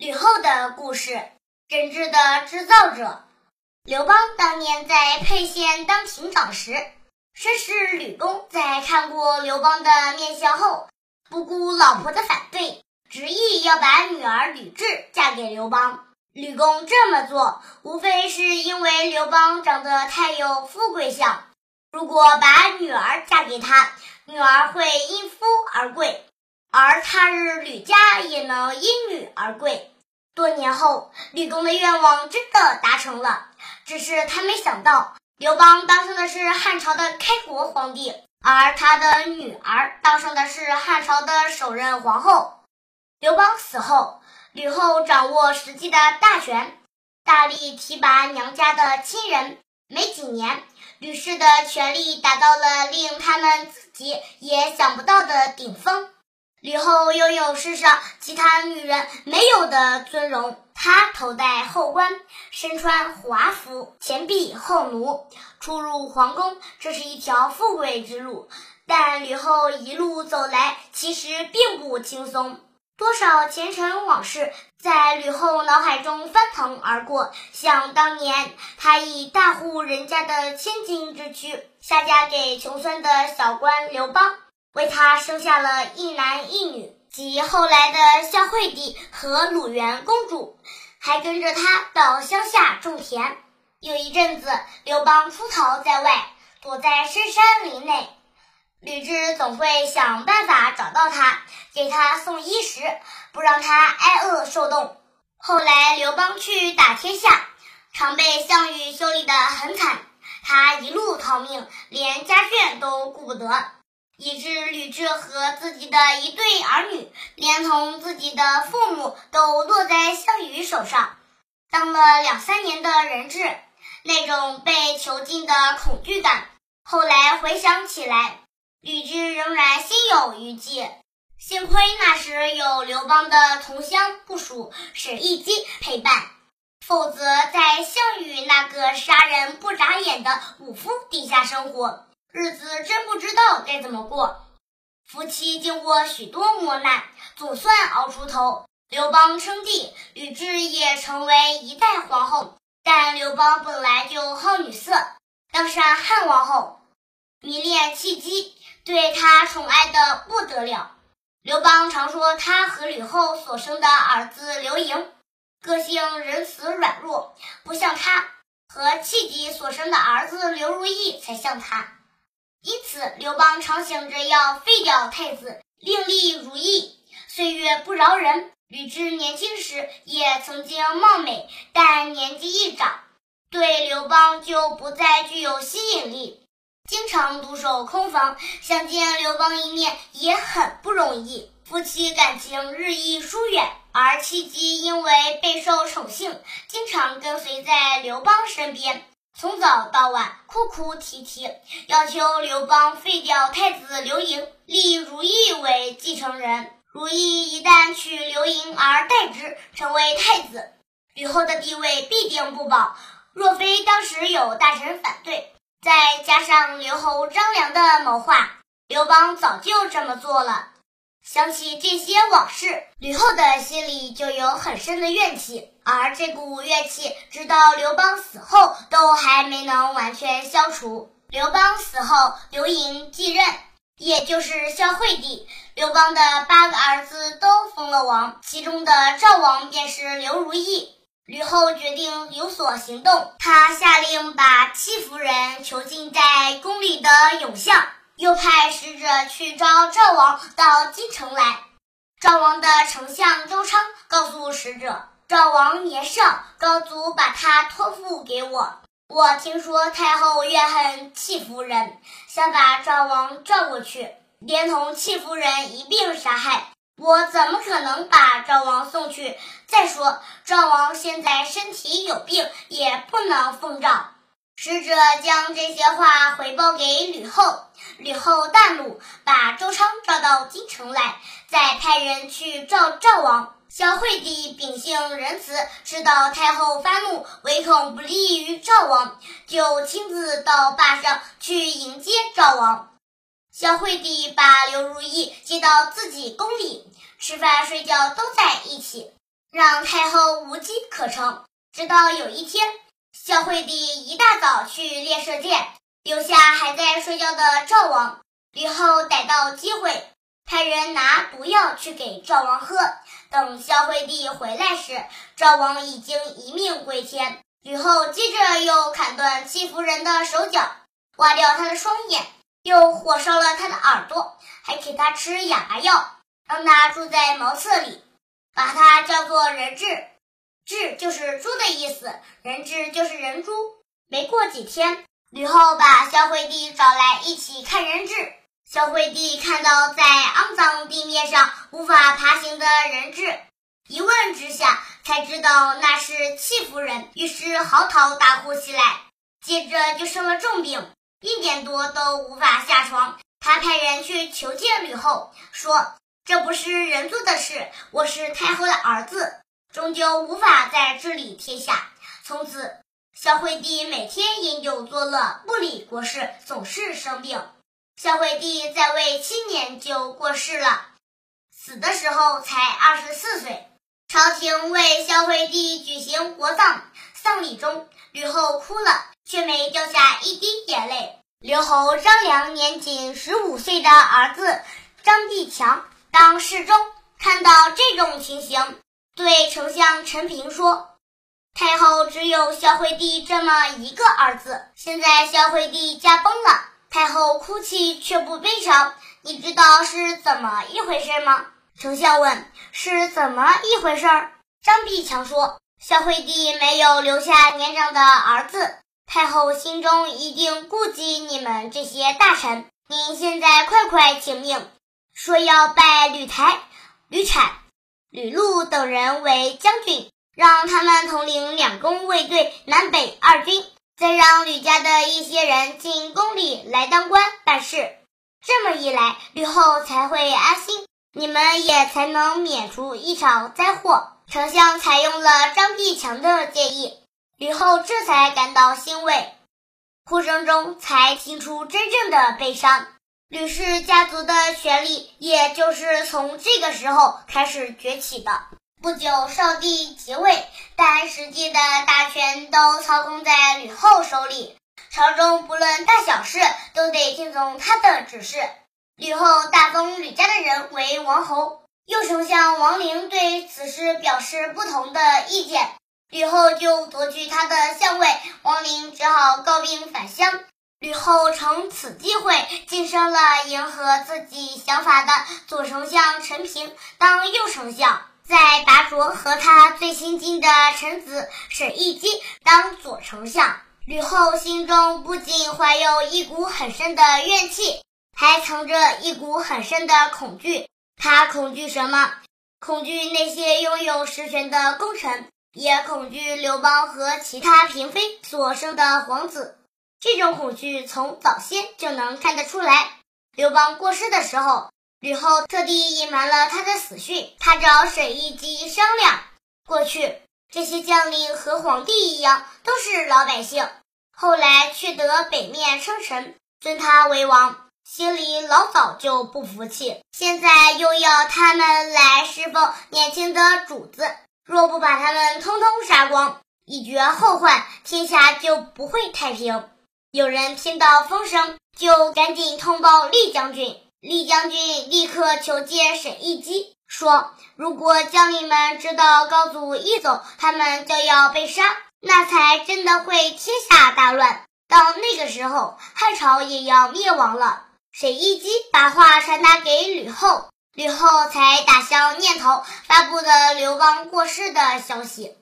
吕后的故事，真挚的制造者。刘邦当年在沛县当亭长时，绅士吕公在看过刘邦的面相后，不顾老婆的反对，执意要把女儿吕雉嫁给刘邦。吕公这么做，无非是因为刘邦长得太有富贵相，如果把女儿嫁给他，女儿会因夫而贵。而他日吕家也能因女而贵。多年后，吕公的愿望真的达成了，只是他没想到，刘邦当上的是汉朝的开国皇帝，而他的女儿当上的是汉朝的首任皇后。刘邦死后，吕后掌握实际的大权，大力提拔娘家的亲人。没几年，吕氏的权力达到了令他们自己也想不到的顶峰。吕后拥有世上其他女人没有的尊荣，她头戴后冠，身穿华服，前避后奴，出入皇宫，这是一条富贵之路。但吕后一路走来，其实并不轻松，多少前尘往事在吕后脑海中翻腾而过。想当年，她以大户人家的千金之躯，下嫁给穷酸的小官刘邦。为他生下了一男一女，及后来的孝惠帝和鲁元公主，还跟着他到乡下种田。有一阵子，刘邦出逃在外，躲在深山林内，吕雉总会想办法找到他，给他送衣食，不让他挨饿受冻。后来刘邦去打天下，常被项羽修理得很惨，他一路逃命，连家眷都顾不得。以致吕雉和自己的一对儿女，连同自己的父母，都落在项羽手上，当了两三年的人质。那种被囚禁的恐惧感，后来回想起来，吕雉仍然心有余悸。幸亏那时有刘邦的同乡部属沈亦基陪伴，否则在项羽那个杀人不眨眼的武夫底下生活。日子真不知道该怎么过，夫妻经过许多磨难，总算熬出头。刘邦称帝，吕雉也成为一代皇后。但刘邦本来就好女色，当上汉王后，迷恋戚姬，对她宠爱的不得了。刘邦常说他和吕后所生的儿子刘盈，个性仁慈软弱，不像他；和戚姬所生的儿子刘如意才像他。因此，刘邦常想着要废掉太子，另立如意。岁月不饶人，吕雉年轻时也曾经貌美，但年纪一长，对刘邦就不再具有吸引力，经常独守空房，想见刘邦一面也很不容易。夫妻感情日益疏远，而戚姬因为备受宠幸，经常跟随在刘邦身边。从早到晚哭哭啼啼，要求刘邦废掉太子刘盈，立如意为继承人。如意一旦娶刘盈而代之，成为太子，吕后的地位必定不保。若非当时有大臣反对，再加上刘侯张良的谋划，刘邦早就这么做了。想起这些往事，吕后的心里就有很深的怨气，而这股怨气直到刘邦死后都还没能完全消除。刘邦死后，刘盈继任，也就是孝惠帝。刘邦的八个儿子都封了王，其中的赵王便是刘如意。吕后决定有所行动，她下令把戚夫人囚禁在宫里的永巷。又派使者去召赵王到京城来。赵王的丞相周昌告诉使者：“赵王年少，高祖把他托付给我。我听说太后怨恨戚夫人，想把赵王召过去，连同戚夫人一并杀害。我怎么可能把赵王送去？再说赵王现在身体有病，也不能奉诏。”使者将这些话回报给吕后，吕后大怒，把周昌召到京城来，再派人去召赵王。孝惠帝秉性仁慈，知道太后发怒，唯恐不利于赵王，就亲自到坝上去迎接赵王。孝惠帝把刘如意接到自己宫里，吃饭睡觉都在一起。让太后无机可乘。直到有一天，孝惠帝一大早去猎射箭，留下还在睡觉的赵王。吕后逮到机会，派人拿毒药去给赵王喝。等孝惠帝回来时，赵王已经一命归天。吕后接着又砍断戚夫人的手脚，挖掉她的双眼，又火烧了她的耳朵，还给她吃哑巴药，让她住在茅厕里，把她叫做人质。质就是猪的意思，人质就是人猪。没过几天，吕后把孝惠帝找来一起看人质。孝惠帝看到在肮脏地面上无法爬行的人质。一问之下，才知道那是戚夫人，于是嚎啕大哭起来。接着就生了重病，一年多都无法下床。他派人去求见吕后，说：“这不是人做的事，我是太后的儿子，终究无法再治理天下。”从此，孝惠帝每天饮酒作乐，不理国事，总是生病。孝惠帝在位七年就过世了，死的时候才二十四岁。朝廷为孝惠帝举行国葬，丧礼中，吕后哭了，却没掉下一滴眼泪。刘侯张良年仅十五岁的儿子张继强当侍中，看到这种情形，对丞相陈平说：“太后只有孝惠帝这么一个儿子，现在孝惠帝驾崩了，太后哭泣却不悲伤，你知道是怎么一回事吗？”丞相问：“是怎么一回事？”张必强说：“孝惠帝没有留下年长的儿子，太后心中一定顾及你们这些大臣。您现在快快请命，说要拜吕台、吕产、吕禄等人为将军，让他们统领两宫卫队南北二军，再让吕家的一些人进宫里来当官办事。这么一来，吕后才会安心。”你们也才能免除一场灾祸。丞相采用了张必强的建议，吕后这才感到欣慰，哭声中才听出真正的悲伤。吕氏家族的权力也就是从这个时候开始崛起的。不久，少帝即位，但实际的大权都操控在吕后手里，朝中不论大小事都得听从他的指示。吕后大封吕家的人为王侯，右丞相王陵对此事表示不同的意见，吕后就夺去他的相位，王陵只好告病返乡。吕后乘此机会晋升了迎合自己想法的左丞相陈平当右丞相，在拔擢和他最亲近的臣子沈亦基当左丞相。吕后心中不仅怀有一股很深的怨气。还藏着一股很深的恐惧，他恐惧什么？恐惧那些拥有实权的功臣，也恐惧刘邦和其他嫔妃所生的皇子。这种恐惧从早先就能看得出来。刘邦过世的时候，吕后特地隐瞒了他的死讯。他找沈亦基商量，过去这些将领和皇帝一样，都是老百姓，后来却得北面称臣，尊他为王。心里老早就不服气，现在又要他们来侍奉年轻的主子，若不把他们通通杀光，以绝后患，天下就不会太平。有人听到风声，就赶紧通报厉将军。厉将军立刻求见沈一基，说：“如果将领们知道高祖一走，他们就要被杀，那才真的会天下大乱。到那个时候，汉朝也要灭亡了。”沈一基把话传达给吕后，吕后才打消念头，发布了刘邦过世的消息。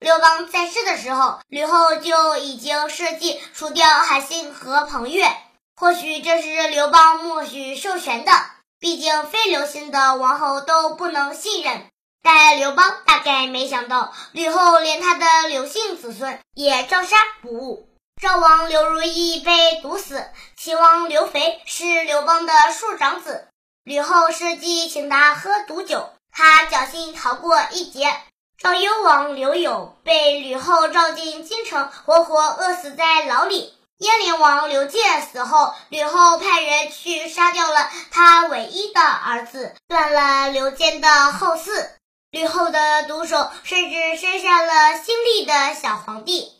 刘邦在世的时候，吕后就已经设计除掉韩信和彭越。或许这是刘邦默许授权的，毕竟非刘姓的王侯都不能信任。但刘邦大概没想到，吕后连他的刘姓子孙也照杀不误。赵王刘如意被毒死，齐王刘肥是刘邦的庶长子。吕后设计请他喝毒酒，他侥幸逃过一劫。赵幽王刘友被吕后召进京城，活活饿死在牢里。燕灵王刘建死后，吕后派人去杀掉了他唯一的儿子，断了刘坚的后嗣。吕后的毒手甚至生下了新立的小皇帝。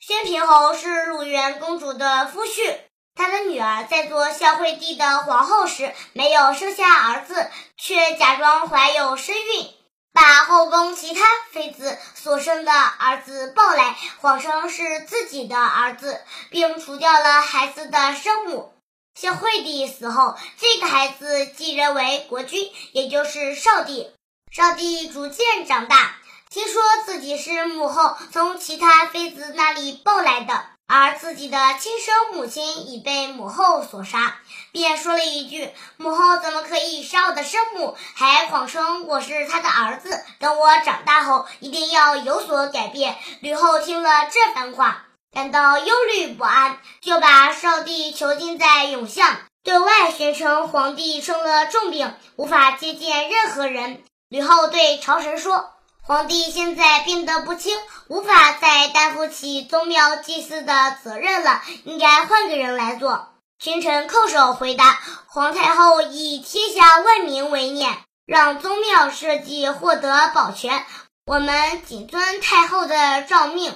宣平侯是鲁元公主的夫婿，他的女儿在做孝惠帝的皇后时没有生下儿子，却假装怀有身孕，把后宫其他妃子所生的儿子抱来，谎称是自己的儿子，并除掉了孩子的生母。孝惠帝死后，这个孩子继任为国君，也就是少帝。少帝逐渐长大。听说自己是母后从其他妃子那里抱来的，而自己的亲生母亲已被母后所杀，便说了一句：“母后怎么可以杀我的生母？还谎称我是她的儿子。等我长大后，一定要有所改变。”吕后听了这番话，感到忧虑不安，就把少帝囚禁在永巷，对外宣称皇帝生了重病，无法接见任何人。吕后对朝臣说。皇帝现在病得不轻，无法再担负起宗庙祭祀的责任了，应该换个人来做。群臣叩首回答：皇太后以天下万民为念，让宗庙社稷获得保全，我们谨遵太后的诏命。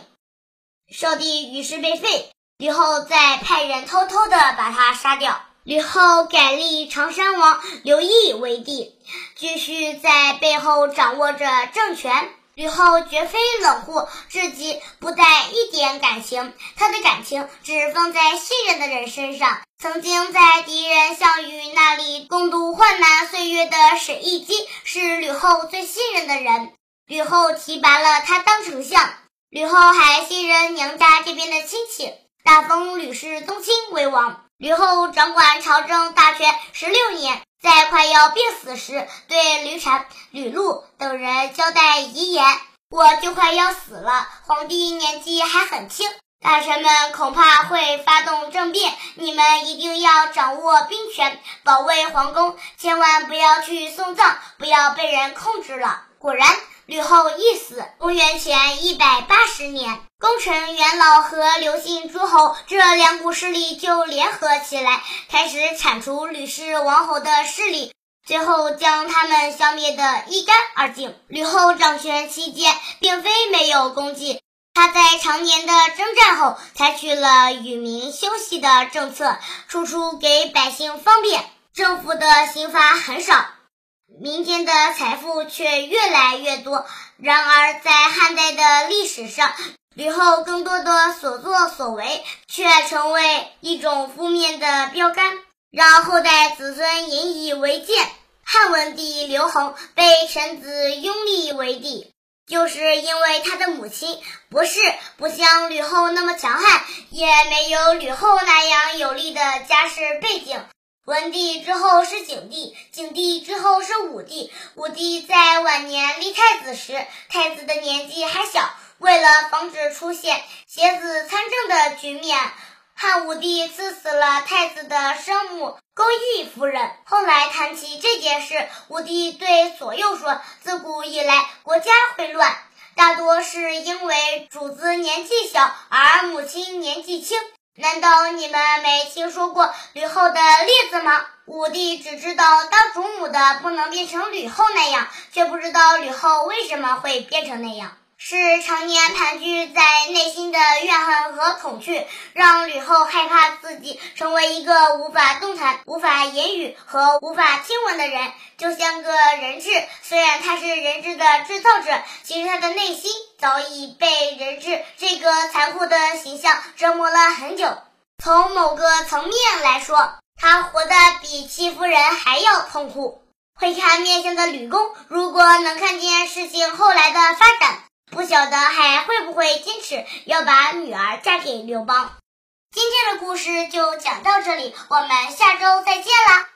少帝于是被废，吕后再派人偷偷的把他杀掉。吕后改立长山王刘义为帝，继续在背后掌握着政权。吕后绝非冷酷至极，不带一点感情，她的感情只放在信任的人身上。曾经在敌人项羽那里共度患难岁月的沈亦基，是吕后最信任的人。吕后提拔了他当丞相。吕后还信任娘家这边的亲戚，大封吕氏宗亲为王。吕后掌管朝政大权十六年，在快要病死时，对吕产、吕禄等人交代遗言：“我就快要死了，皇帝年纪还很轻，大臣们恐怕会发动政变，你们一定要掌握兵权，保卫皇宫，千万不要去送葬，不要被人控制了。”果然。吕后一死，公元前一百八十年，功臣元老和刘姓诸侯这两股势力就联合起来，开始铲除吕氏王侯的势力，最后将他们消灭得一干二净。吕后掌权期间，并非没有功绩，她在常年的征战后，采取了与民休息的政策，处处给百姓方便，政府的刑罚很少。民间的财富却越来越多。然而，在汉代的历史上，吕后更多的所作所为却成为一种负面的标杆，让后代子孙引以为戒。汉文帝刘恒被臣子拥立为帝，就是因为他的母亲不是不像吕后那么强悍，也没有吕后那样有力的家世背景。文帝之后是景帝，景帝之后是武帝。武帝在晚年立太子时，太子的年纪还小。为了防止出现邪子参政的局面，汉武帝赐死了太子的生母钩弋夫人。后来谈起这件事，武帝对左右说：“自古以来，国家会乱，大多是因为主子年纪小，而母亲年纪轻。”难道你们没听说过吕后的例子吗？武帝只知道当主母的不能变成吕后那样，却不知道吕后为什么会变成那样。是常年盘踞在内心的怨恨和恐惧，让吕后害怕自己成为一个无法动弹、无法言语和无法听闻的人，就像个人质。虽然他是人质的制造者，其实他的内心早已被人质这个残酷的形象折磨了很久。从某个层面来说，他活得比戚夫人还要痛苦。会看面相的吕公，如果能看见事情后来的发展。不晓得还会不会坚持要把女儿嫁给刘邦。今天的故事就讲到这里，我们下周再见啦。